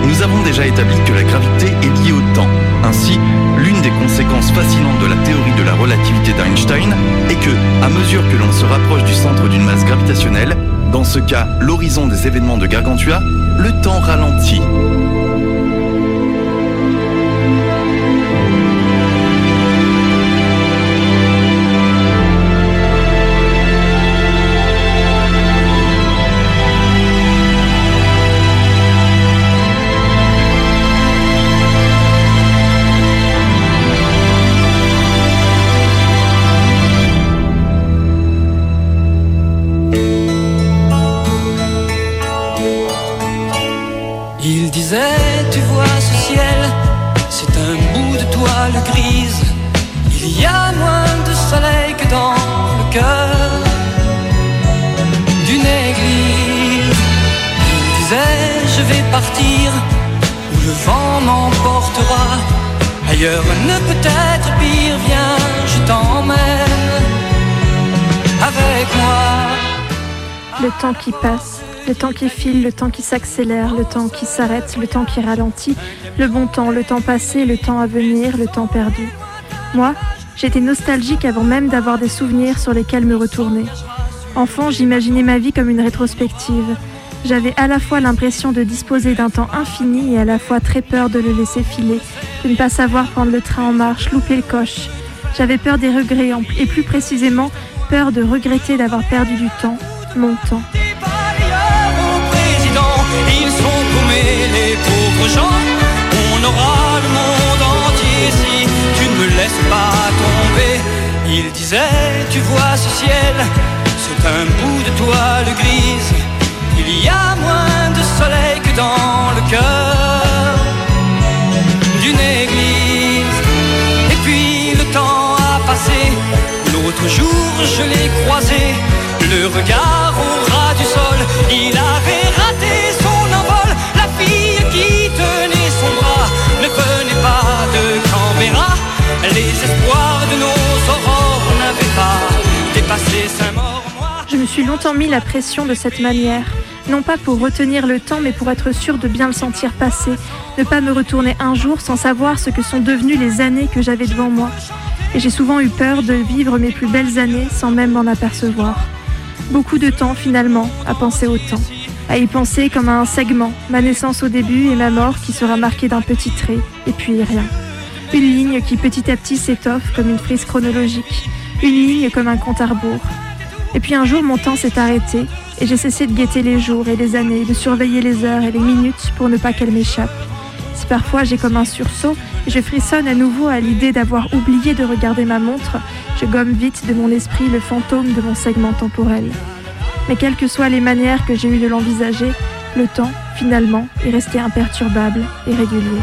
Nous avons déjà établi que la gravité est liée au temps. Ainsi, l'une des conséquences fascinantes de la théorie de la relativité d'Einstein est que, à mesure que l'on se rapproche du centre d'une masse gravitationnelle, dans ce cas l'horizon des événements de Gargantua, le temps ralentit. Le temps qui s'accélère, le temps qui s'arrête, le temps qui ralentit, le bon temps, le temps passé, le temps à venir, le temps perdu. Moi, j'étais nostalgique avant même d'avoir des souvenirs sur lesquels me retourner. Enfant, j'imaginais ma vie comme une rétrospective. J'avais à la fois l'impression de disposer d'un temps infini et à la fois très peur de le laisser filer, de ne pas savoir prendre le train en marche, louper le coche. J'avais peur des regrets et plus précisément peur de regretter d'avoir perdu du temps, mon temps. Ils sont paumés, les pauvres gens. On aura le monde entier si tu ne me laisses pas tomber. Il disait, tu vois ce ciel, c'est un bout de toile grise. Il y a moins de soleil que dans le cœur d'une église. Et puis le temps a passé, l'autre jour je l'ai croisé, le regard au ras du sol, il avait raté qui tenait son bras ne pas de. Les espoirs de nos aurores n'avaient pas dépassé. Je me suis longtemps mis la pression de cette manière, non pas pour retenir le temps, mais pour être sûr de bien le sentir passer, ne pas me retourner un jour sans savoir ce que sont devenues les années que j'avais devant moi. Et j'ai souvent eu peur de vivre mes plus belles années sans même m'en apercevoir. Beaucoup de temps finalement à penser au temps, à y penser comme à un segment, ma naissance au début et ma mort qui sera marquée d'un petit trait, et puis rien. Une ligne qui petit à petit s'étoffe comme une frise chronologique, une ligne comme un compte à rebours. Et puis un jour, mon temps s'est arrêté et j'ai cessé de guetter les jours et les années, de surveiller les heures et les minutes pour ne pas qu'elles m'échappent. Si parfois j'ai comme un sursaut et je frissonne à nouveau à l'idée d'avoir oublié de regarder ma montre, je gomme vite de mon esprit le fantôme de mon segment temporel. Mais quelles que soient les manières que j'ai eues de l'envisager, le temps, finalement, est resté imperturbable et régulier.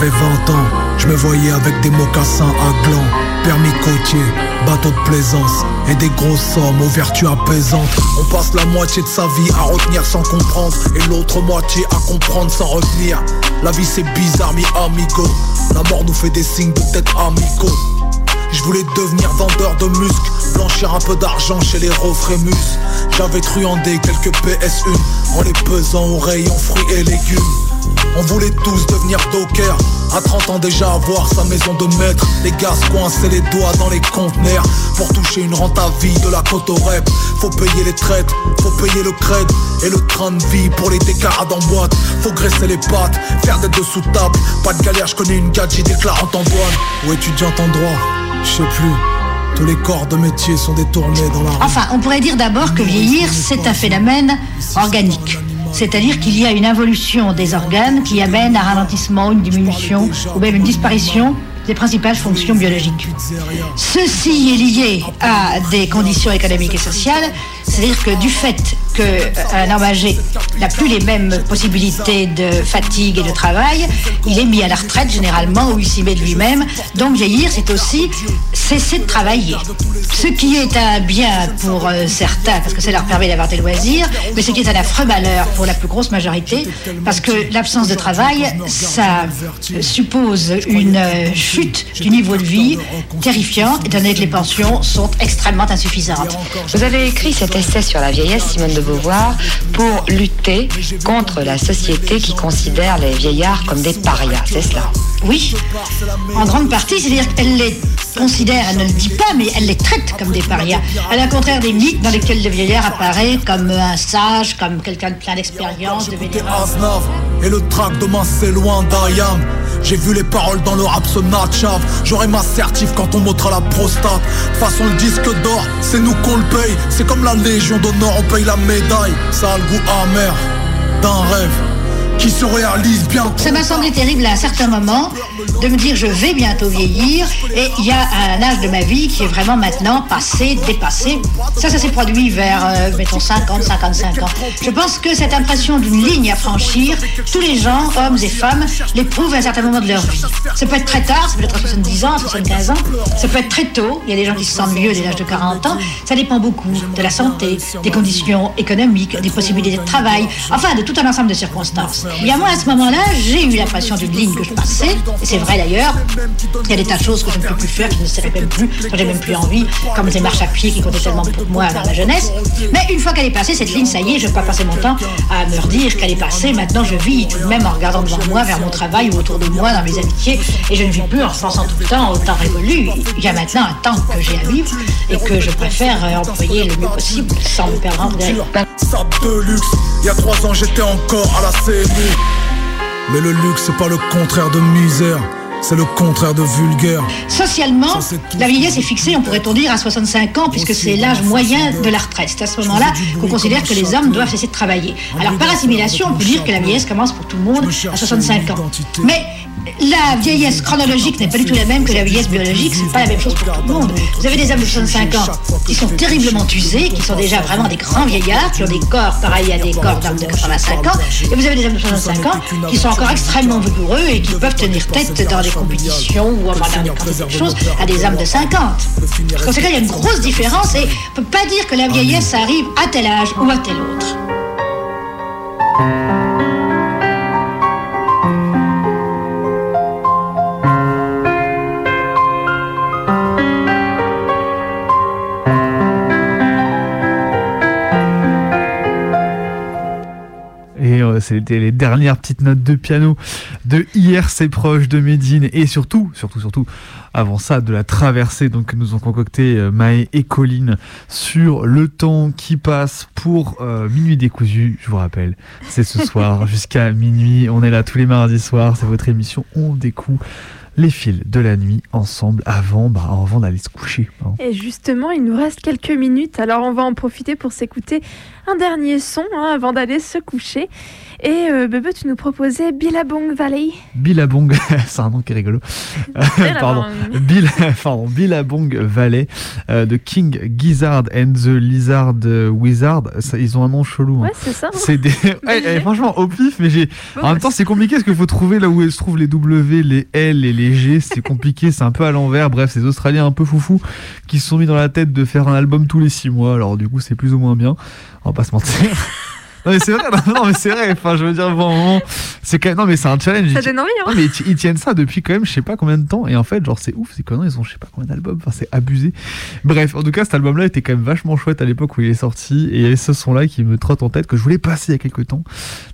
J'avais 20 ans, je me voyais avec des mocassins à gland, permis côtier, bateau de plaisance et des grosses sommes aux vertus apaisantes. On passe la moitié de sa vie à retenir sans comprendre et l'autre moitié à comprendre sans retenir. La vie c'est bizarre, mi amigo. La mort nous fait des signes de tête amicaux. Je voulais devenir vendeur de muscles, blanchir un peu d'argent chez les Refrémus. J'avais truandé quelques PS1 en les pesant aux rayons fruits et légumes. On voulait tous devenir docker À 30 ans déjà avoir sa maison de maître. Les gars se coinçaient les doigts dans les conteneurs. Pour toucher une rente à vie de la côte au rep. Faut payer les traites, faut payer le cred Et le train de vie pour les décarades en boîte. Faut graisser les pattes, faire des dessous de table. Pas de galère, je connais une gadget déclarante en douane Ou étudiante en droit, je sais plus. Tous les corps de métier sont détournés dans la rue. Enfin, on pourrait dire d'abord que vieillir, c'est un phénomène organique. C'est-à-dire qu'il y a une involution des organes qui amène un ralentissement, une diminution ou même une disparition des principales fonctions biologiques. Ceci est lié à des conditions économiques et sociales, c'est-à-dire que du fait qu'un homme âgé n'a plus les mêmes possibilités de fatigue et de travail, il est mis à la retraite généralement ou il s'y met de lui-même. Donc vieillir, c'est aussi cesser de travailler. Ce qui est un bien pour euh, certains, parce que ça leur permet d'avoir des loisirs, mais ce qui est un affreux malheur pour la plus grosse majorité, parce que l'absence de travail, ça euh, suppose une euh, chute du niveau de vie terrifiante, étant donné que les pensions sont extrêmement insuffisantes. Vous avez écrit cet essai sur la vieillesse, Simone de Beauvoir, pour lutter contre la société qui considère les vieillards comme des parias, c'est cela. Oui, en grande partie, c'est-à-dire qu'elle les considère, elle ne le dit pas, mais elle les traite comme des parias. À la contraire des mythes dans lesquels le vieillard apparaît comme un sage, comme quelqu'un de plein d'expérience, de et le trac demain c'est loin d'Ayam. J'ai vu les paroles dans le rap se matchave J'aurai ma certif quand on m'ôtera la prostate. De toute façon le disque d'or c'est nous qu'on le paye. C'est comme la légion d'honneur on paye la médaille Ça a le goût amer d'un rêve qui se réalise bien Ça m'a semblé terrible à un certain moment de me dire je vais bientôt vieillir et il y a un âge de ma vie qui est vraiment maintenant passé, dépassé. Ça, ça s'est produit vers, euh, mettons, 50, 55 ans. Je pense que cette impression d'une ligne à franchir, tous les gens, hommes et femmes, l'éprouvent à un certain moment de leur vie. Ça peut être très tard, ça peut être à 70 ans, 75 ans, ça peut être très tôt, il y a des gens qui se sentent mieux dès l'âge de 40 ans, ça dépend beaucoup de la santé, des conditions économiques, des possibilités de travail, enfin de tout un ensemble de circonstances. Et bien moi, à ce moment-là, j'ai eu l'impression d'une ligne que je passais, et c'est vrai d'ailleurs, il y a des tas de choses que je ne peux plus faire, que je ne sais même plus, que j'ai même plus envie, comme les marches à pied qui comptaient tellement pour moi dans ma jeunesse. Mais une fois qu'elle est passée, cette ligne, ça y est, je ne vais pas passer mon temps à me redire qu'elle est passée. Maintenant, je vis tout de même en regardant devant moi, vers mon travail ou autour de moi, dans mes amitiés, et je ne vis plus en pensant tout le temps au temps révolu. Il y a maintenant un temps que j'ai à vivre et que je préfère employer le mieux possible sans me perdre en. Sap de luxe, il y a trois ans j'étais encore à la Mais le luxe c'est pas le contraire de misère c'est le contraire de vulgaire. Socialement, la vieillesse est fixée, on pourrait-on dire, à 65 ans, puisque c'est l'âge moyen de la retraite. C'est à ce moment-là qu'on considère que les hommes doivent cesser de travailler. Alors, par assimilation, on peut dire que la vieillesse commence pour tout le monde à 65 ans. Mais la vieillesse chronologique n'est pas du tout la même que la vieillesse biologique, c'est pas la même chose pour tout le monde. Vous avez des hommes de 65 ans qui sont terriblement usés, qui sont déjà vraiment des grands vieillards, qui ont des corps pareils à des corps d'hommes de 85 ans, et vous avez des hommes de 65 ans qui sont encore extrêmement vigoureux et qui peuvent tenir tête dans des compétitions ou en dans des choses à des hommes de 50. Par conséquent, il y a une grosse différence et on peut pas dire que la vieillesse arrive à tel âge ou à tel autre. C'était les dernières petites notes de piano de IRC proche de Medine et surtout, surtout, surtout, avant ça, de la traversée donc, que nous ont concocté euh, Maë et Colline sur le temps qui passe pour euh, Minuit décousu. Je vous rappelle, c'est ce soir jusqu'à minuit. On est là tous les mardis soirs. C'est votre émission On découvre les fils de la nuit ensemble avant, bah, avant d'aller se coucher. hein. Et justement, il nous reste quelques minutes, alors on va en profiter pour s'écouter un dernier son hein, avant d'aller se coucher. Et euh, Bebe, tu nous proposais Billabong Valley. Billabong, c'est un nom qui est rigolo. Euh, pardon, Bill, pardon, Billabong Valley euh, de King Gizzard and the Lizard Wizard. Ça, ils ont un nom chelou. hein. Ouais, c'est ça. hein. C'est des... Ouais, eh, franchement, au pif, mais j'ai. en même temps, c'est compliqué parce qu'il faut trouver là où se trouvent les W, les L et les G. C'est compliqué, c'est un peu à l'envers. Bref, ces Australiens un peu foufous qui se sont mis dans la tête de faire un album tous les six mois. Alors, du coup, c'est plus ou moins bien. On va pas se mentir. Non mais c'est vrai, non, non, mais c'est vrai. Enfin, je veux dire, bon, c'est quand même, non mais c'est un challenge. Ça Ils- donne envie, hein Non, mais ils, ti- ils tiennent ça depuis quand même, je sais pas combien de temps. Et en fait, genre, c'est ouf, c'est quoi Ils ont, je sais pas combien d'albums. Enfin, c'est abusé. Bref, en tout cas, cet album-là était quand même vachement chouette à l'époque où il est sorti. Et il y avait ce son-là qui me trotte en tête que je voulais passer il y a quelques temps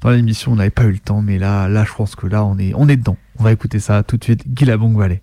dans l'émission. On n'avait pas eu le temps, mais là, là, je pense que là, on est, on est dedans. On va écouter ça tout de suite. Guillabong Valley.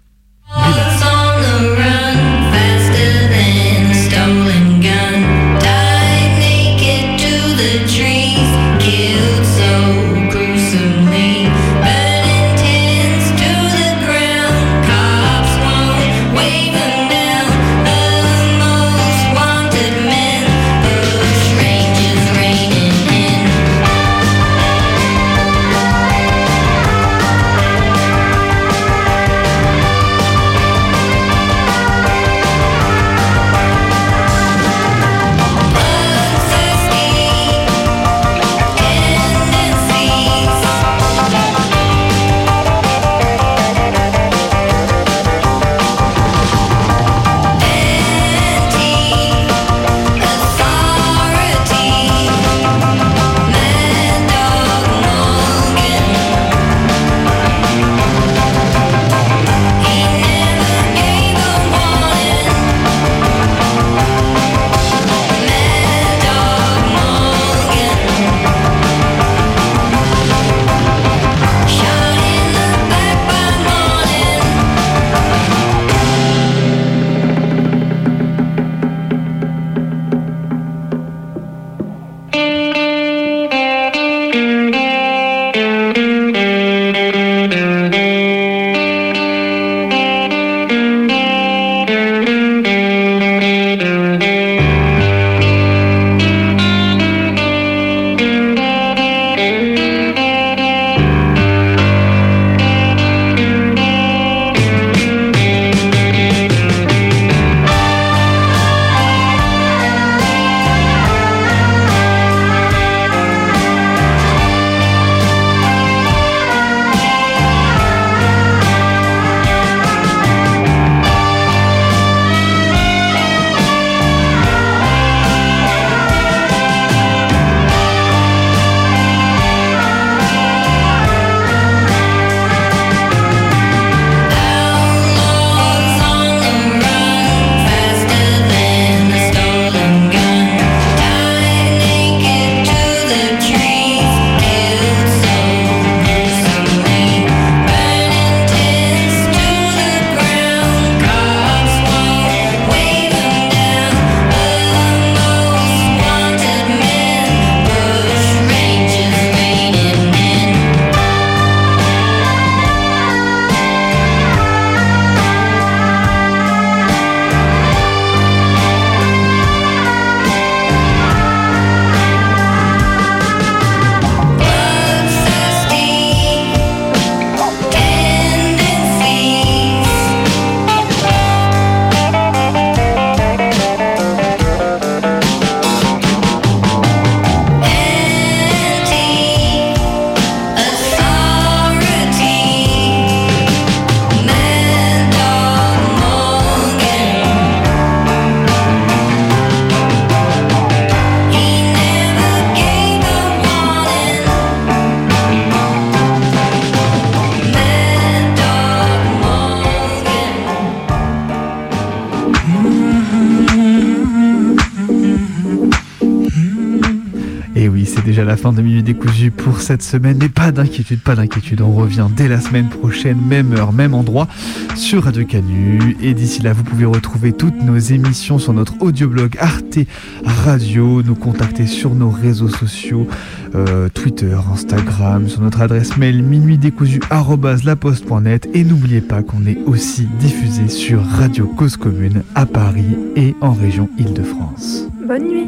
Fin de Minuit décousu pour cette semaine. Mais pas d'inquiétude, pas d'inquiétude. On revient dès la semaine prochaine, même heure, même endroit, sur Radio Canu. Et d'ici là, vous pouvez retrouver toutes nos émissions sur notre audioblog Arte Radio, nous contacter sur nos réseaux sociaux, euh, Twitter, Instagram, sur notre adresse mail minuitdécousu.laposte.net. Et n'oubliez pas qu'on est aussi diffusé sur Radio Cause Commune à Paris et en région Île-de-France. Bonne nuit.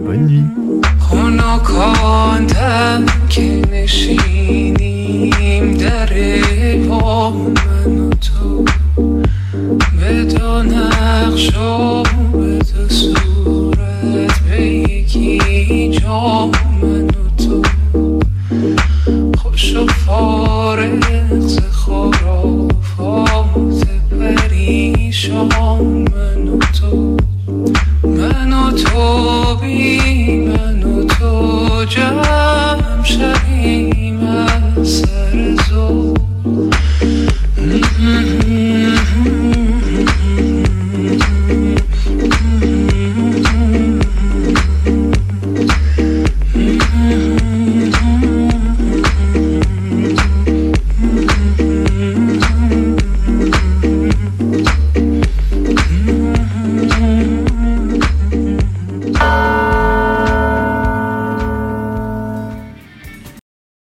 Bonne nuit. که نشینیم در با من و تو به دو نقش و به دو صورت به یکی جا من و تو خوش و فارغ ز خرافات پریشان من و تو تو بی من و تو جمع